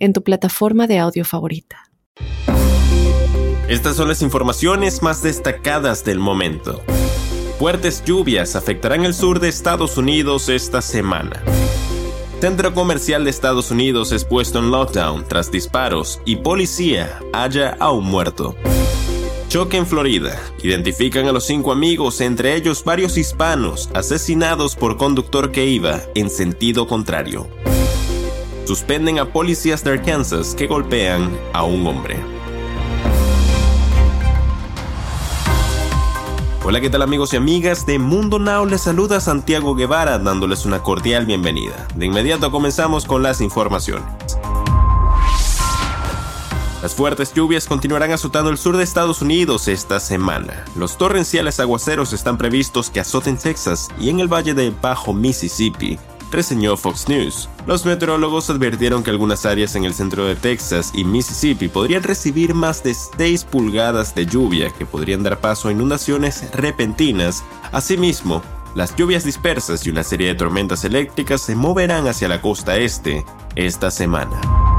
en tu plataforma de audio favorita. Estas son las informaciones más destacadas del momento. Fuertes lluvias afectarán el sur de Estados Unidos esta semana. Centro comercial de Estados Unidos es puesto en lockdown tras disparos y policía halla a un muerto. Choque en Florida. Identifican a los cinco amigos, entre ellos varios hispanos, asesinados por conductor que iba en sentido contrario suspenden a policías de Arkansas que golpean a un hombre. Hola, ¿qué tal amigos y amigas de Mundo Now? Les saluda Santiago Guevara dándoles una cordial bienvenida. De inmediato comenzamos con las informaciones. Las fuertes lluvias continuarán azotando el sur de Estados Unidos esta semana. Los torrenciales aguaceros están previstos que azoten Texas y en el valle de Bajo Mississippi, reseñó Fox News. Los meteorólogos advirtieron que algunas áreas en el centro de Texas y Mississippi podrían recibir más de 6 pulgadas de lluvia que podrían dar paso a inundaciones repentinas. Asimismo, las lluvias dispersas y una serie de tormentas eléctricas se moverán hacia la costa este esta semana.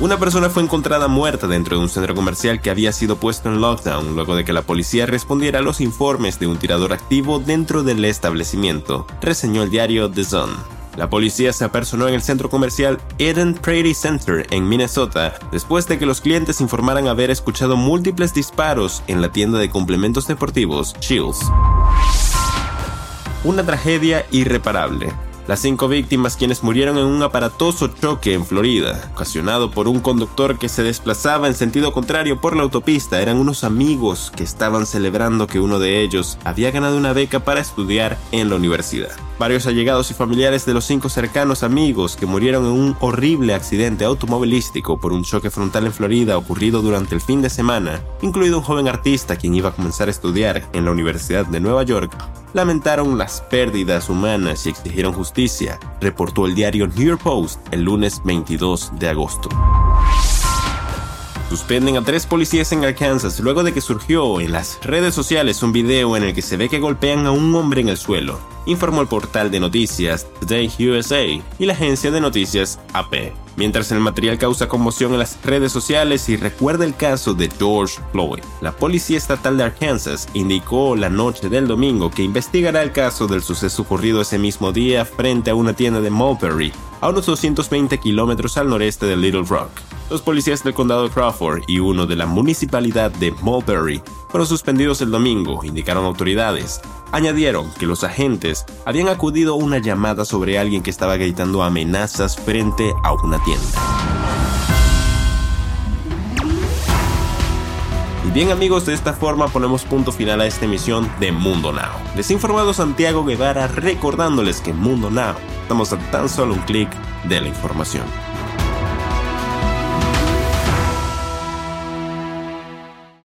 Una persona fue encontrada muerta dentro de un centro comercial que había sido puesto en lockdown luego de que la policía respondiera a los informes de un tirador activo dentro del establecimiento, reseñó el diario The Sun. La policía se apersonó en el centro comercial Eden Prairie Center en Minnesota después de que los clientes informaran haber escuchado múltiples disparos en la tienda de complementos deportivos Shields. Una tragedia irreparable. Las cinco víctimas quienes murieron en un aparatoso choque en Florida, ocasionado por un conductor que se desplazaba en sentido contrario por la autopista, eran unos amigos que estaban celebrando que uno de ellos había ganado una beca para estudiar en la universidad. Varios allegados y familiares de los cinco cercanos amigos que murieron en un horrible accidente automovilístico por un choque frontal en Florida ocurrido durante el fin de semana, incluido un joven artista quien iba a comenzar a estudiar en la Universidad de Nueva York, lamentaron las pérdidas humanas y exigieron justicia, reportó el diario New York Post el lunes 22 de agosto. Suspenden a tres policías en Arkansas luego de que surgió en las redes sociales un video en el que se ve que golpean a un hombre en el suelo, informó el portal de noticias Today USA y la agencia de noticias AP. Mientras el material causa conmoción en las redes sociales y recuerda el caso de George Floyd, la Policía Estatal de Arkansas indicó la noche del domingo que investigará el caso del suceso ocurrido ese mismo día frente a una tienda de Mulberry, a unos 220 kilómetros al noreste de Little Rock. Los policías del condado de Crawford y uno de la municipalidad de Mulberry fueron suspendidos el domingo, indicaron autoridades. Añadieron que los agentes habían acudido a una llamada sobre alguien que estaba gritando amenazas frente a una tienda. Y bien amigos, de esta forma ponemos punto final a esta emisión de Mundo Now. Les informado Santiago Guevara recordándoles que Mundo Now estamos a tan solo un clic de la información.